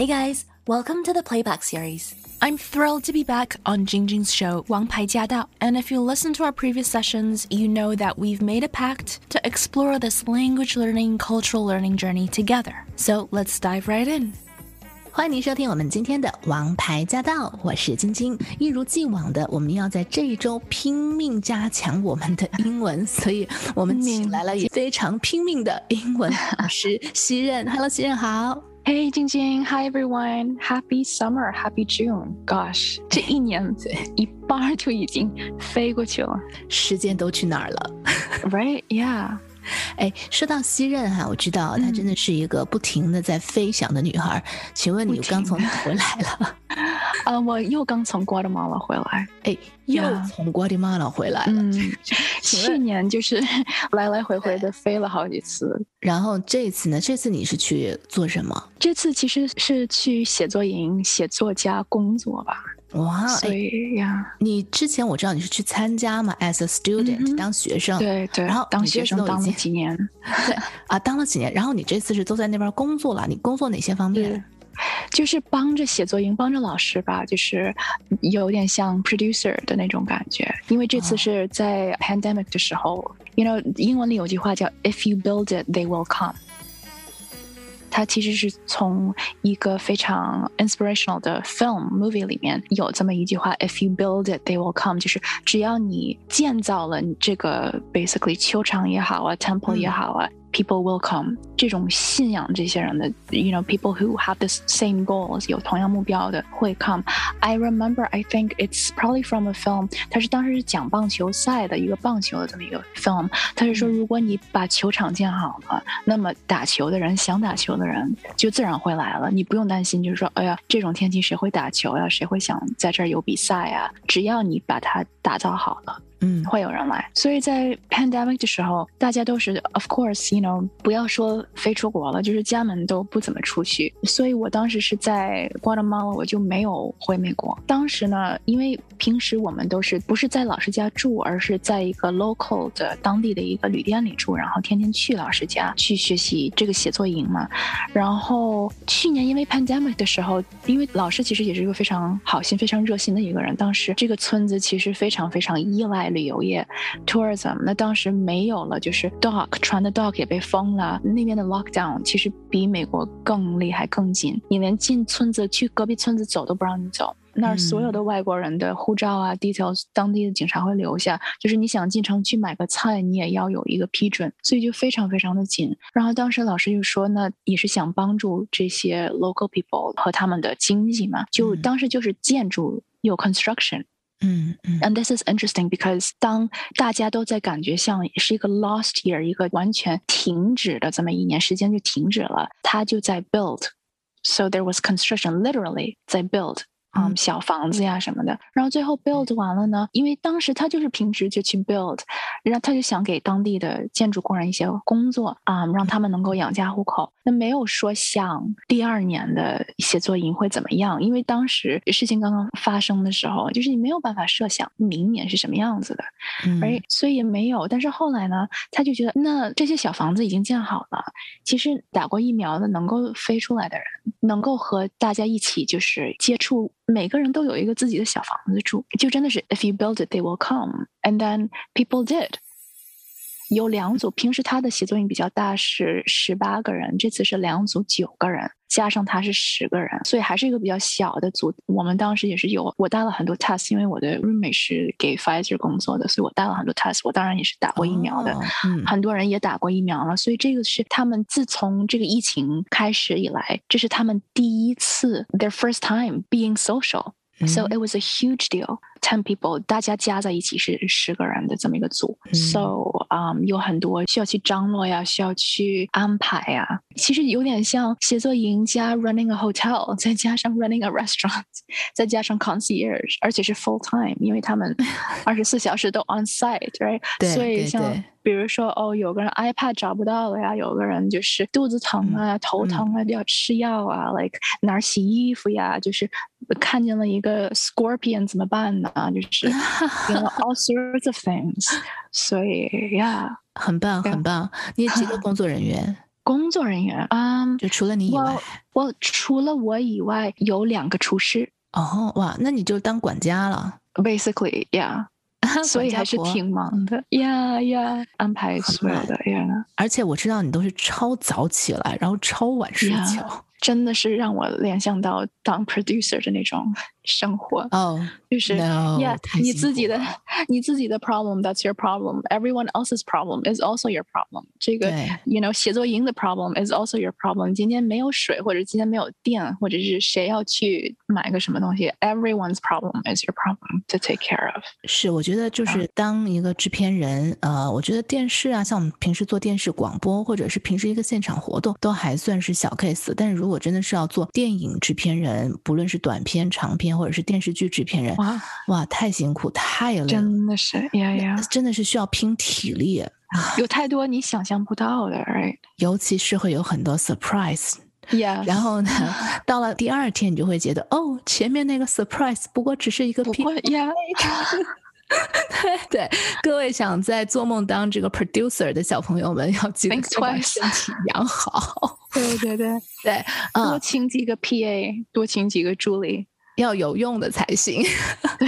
Hey guys, welcome to the Playback series. I'm thrilled to be back on Jingjing's show, Wang Pai Jia Dao. And if you listen to our previous sessions, you know that we've made a pact to explore this language learning, cultural learning journey together. So let's dive right in. 欢迎您收听我们今天的《王牌驾到》，我是晶晶。一如既往的，我们要在这一周拼命加强我们的英文，所以我们请来了也非常拼命的英文老师西任。Hello，西任好。 Hey, Jing Jing. Hi, everyone. Happy summer. Happy June. Gosh，这一年一半就已经飞过去了，时间都去哪儿了？Right? Yeah. 哎，说到西任哈，我知道她真的是一个不停的在飞翔的女孩。请问你刚从哪回来了？啊，我又刚从瓜地马拉回来。哎，又从瓜地马拉回来了。嗯，去年就是 来来回回的飞了好几次。然后这次呢？这次你是去做什么？这次其实是去写作营写作加工作吧。哇，所以呀，你之前我知道你是去参加嘛，as a student 当学生，对对，然后当学生当了几年，对啊，当了几年，然后你这次是都在那边工作了，你工作哪些方面？就是帮着写作营，帮着老师吧，就是有点像 producer 的那种感觉。因为这次是在 pandemic 的时候，you know，英文里有句话叫 "If you build it, they will come"。它其实是从一个非常 inspirational 的 film movie 里面有这么一句话：If you build it, they will come。就是只要你建造了你这个 basically 球场也好啊，temple 也好啊。People will come 这种信仰这些人的，you know people who have the same goals 有同样目标的会 come。I remember I think it's probably from a film，它是当时是讲棒球赛的一个棒球的这么一个 film。它是说，如果你把球场建好了，那么打球的人想打球的人就自然会来了，你不用担心，就是说，哎呀，这种天气谁会打球呀？谁会想在这儿有比赛呀？只要你把它打造好了。嗯，会有人来，所以在 pandemic 的时候，大家都是 of course，you know，不要说飞出国了，就是家门都不怎么出去。所以我当时是在 Guatemala，我就没有回美国。当时呢，因为平时我们都是不是在老师家住，而是在一个 local 的当地的一个旅店里住，然后天天去老师家去学习这个写作营嘛。然后去年因为 pandemic 的时候，因为老师其实也是一个非常好心、非常热心的一个人，当时这个村子其实非常非常依赖。旅游业，tourism，那当时没有了，就是 dock 船的 dock 也被封了，那边的 lockdown 其实比美国更厉害更紧，你连进村子去隔壁村子走都不让你走，那儿所有的外国人的护照啊，details，当地的警察会留下，就是你想进城去买个菜，你也要有一个批准，所以就非常非常的紧。然后当时老师就说，那也是想帮助这些 local people 和他们的经济嘛，就当时就是建筑有 construction。嗯嗯，and this is interesting because 当大家都在感觉像是一个 lost year，一个完全停止的这么一年时间就停止了，它就在 build，so there was construction literally 在 build。 嗯，小房子呀什么的，然后最后 build 完了呢，因为当时他就是平时就去 build，然后他就想给当地的建筑工人一些工作啊，让他们能够养家糊口。那没有说像第二年的写作营会怎么样，因为当时事情刚刚发生的时候，就是你没有办法设想明年是什么样子的，而所以也没有。但是后来呢，他就觉得那这些小房子已经建好了，其实打过疫苗的能够飞出来的人，能够和大家一起就是接触。每个人都有一个自己的小房子住，就真的是 if you build it, they will come, and then people did. 有两组，平时他的写作营比较大，是十八个人，这次是两组九个人，加上他是十个人，所以还是一个比较小的组。我们当时也是有，我带了很多 test，因为我的 roommate 是给 Pfizer 工作的，所以我带了很多 test。我当然也是打过疫苗的，很多人也打过疫苗了，所以这个是他们自从这个疫情开始以来，这是他们第一次 their first time being social。So it was a huge deal. Ten people，大家加在一起是十个人的这么一个组。So，嗯，有很多需要去张罗呀，需要去安排呀。其实有点像写作营加 running a hotel，再加上 running a restaurant，再加上 concierge，而且是 full time，因为他们 二十四小时都 on site，right？所以像。比如说，哦，有个人 iPad 找不到了呀，有个人就是肚子疼啊、头疼啊，要吃药啊，like 哪儿洗衣服呀，就是看见了一个 scorpion 怎么办呢？就是 all sorts of things。所以呀，很棒，很棒。你几个 工作人员？工作人员，嗯，就除了你以外，我除了我以外有两个厨师。哦，哇，那你就当管家了。Basically, yeah. 所以还是挺忙的呀呀，安排所有的呀。而且我知道你都是超早起来，然后超晚睡觉。真的是让我联想到当 producer 的那种生活哦，就是，yeah，你自己的你自己的 problem，that's your problem，everyone else's problem is also your problem。这个，you know，写作营的 problem is also your problem。今天没有水，或者今天没有电，或者是谁要去买个什么东西，everyone's problem is your problem to take care of。是，我觉得就是当一个制片人，呃，我觉得电视啊，像我们平时做电视广播，或者是平时一个现场活动，都还算是小 case。但是如果真的是要做电影制片人，不论是短片、长片，或者是电视剧制片人，哇哇，太辛苦，太累，真的是呀呀，真的是需要拼体力，有太多你想象不到的，right？尤其是会有很多 surprise，yeah。然后呢，到了第二天，你就会觉得，哦，前面那个 surprise 不过只是一个拼呀。对 对，各位想在做梦当这个 producer 的小朋友们，要记得把身体养好。对对对对，多请几个 PA，多请几个助理，要有用的才行。对。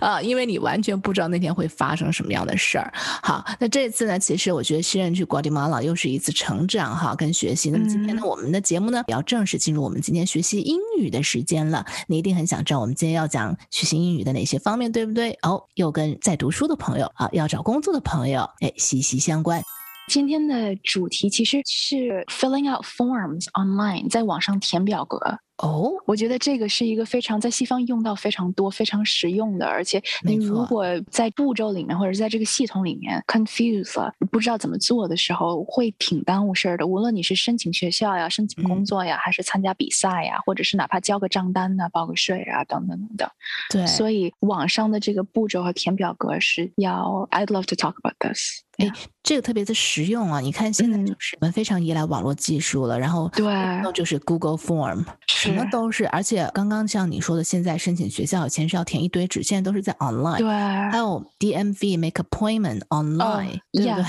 啊，因为你完全不知道那天会发生什么样的事儿。好，那这次呢，其实我觉得新人去瓜地马拉又是一次成长哈，跟学习。那么今天呢，我们的节目呢，也要正式进入我们今天学习英语的时间了。你一定很想知道我们今天要讲学习英语的哪些方面，对不对？哦，又跟在读书的朋友啊，要找工作的朋友，哎，息息相关。今天的主题其实是 filling out forms online，在网上填表格。哦，我觉得这个是一个非常在西方用到非常多、非常实用的，而且你如果在步骤里面或者在这个系统里面 confused 了，不知道怎么做的时候，会挺耽误事儿的。无论你是申请学校呀、申请工作呀，还是参加比赛呀，或者是哪怕交个账单呐、报个税啊等等等等。对，所以网上的这个步骤和填表格是要。I'd love to talk about this。哎，这个特别的实用啊！你看现在就是我们非常依赖网络技术了，然后对，就是 Google Form。什么都是，而且刚刚像你说的，现在申请学校以前是要填一堆纸，现在都是在 online。对，还有 DMV make appointment online，对不对？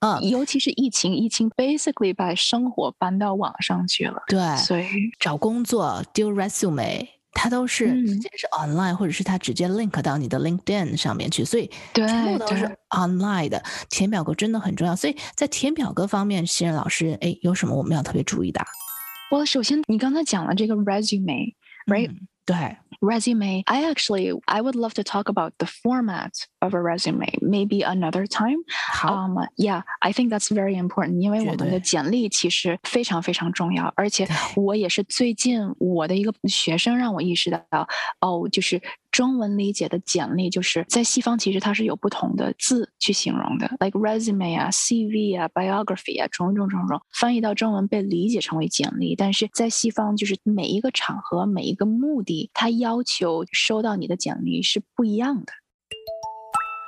嗯，尤其是疫情，疫情 basically 把生活搬到网上去了。对，所以找工作丢 resume，它都是直接是 online，或者是它直接 link 到你的 LinkedIn 上面去，所以全部都是 online 的。填表格真的很重要，所以在填表格方面，新人老师，哎，有什么我们要特别注意的？我首先，你刚才讲了这个 resume，right？对，resume。I actually I would love to talk about the format of a resume maybe another time. 好，um, yeah, I think that's very important. 因为我们的简历其实非常非常重要，而且我也是最近我的一个学生让我意识到，哦，就是 中文理解的简历，就是在西方其实它是有不同的字去形容的，like resume 啊、CV 啊、biography 啊，种种种种，翻译到中文被理解成为简历，但是在西方就是每一个场合、每一个目的，它要求收到你的简历是不一样的。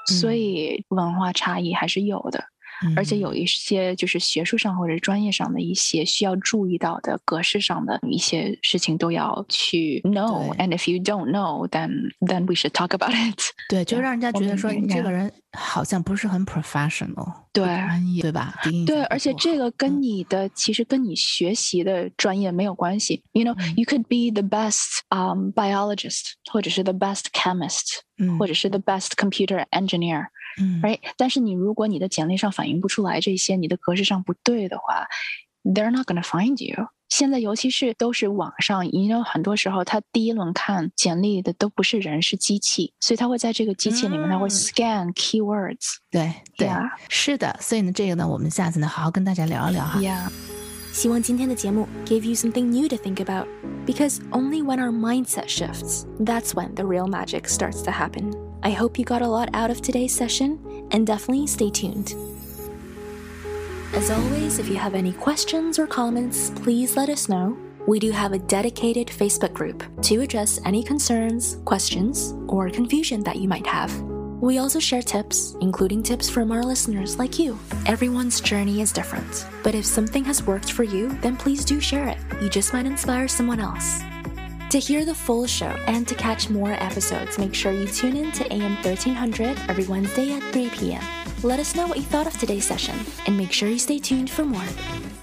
所以文化差异还是有的。而且有一些就是学术上或者专业上的一些需要注意到的格式上的一些事情都要去 know。And if you don't know, then then we should talk about it。对，就让人家觉得说你这个人好像不是很 professional，对，专业，对吧？对，而且这个跟你的其实跟你学习的专业没有关系。You know, you could be the best um biologist，或者是 the best chemist，或者是 the best computer engineer。 right？但是你如果你的简历上反映不出来这些，你的格式上不对的话，they're not gonna find you。现在尤其是都是网上，因为很多时候他第一轮看简历的都不是人，是机器，所以他会在这个机器里面，他会 scan keywords。对对，是的。所以呢，这个呢，我们下次呢，好好跟大家聊一聊哈。Yeah。希望今天的节目 gave you something new to think about, because only when our mindset shifts, that's when the real magic starts to happen. I hope you got a lot out of today's session, and definitely stay tuned. As always, if you have any questions or comments, please let us know. We do have a dedicated Facebook group to address any concerns, questions, or confusion that you might have. We also share tips, including tips from our listeners like you. Everyone's journey is different, but if something has worked for you, then please do share it. You just might inspire someone else. To hear the full show and to catch more episodes, make sure you tune in to AM 1300 every Wednesday at 3 p.m. Let us know what you thought of today's session and make sure you stay tuned for more. 拜。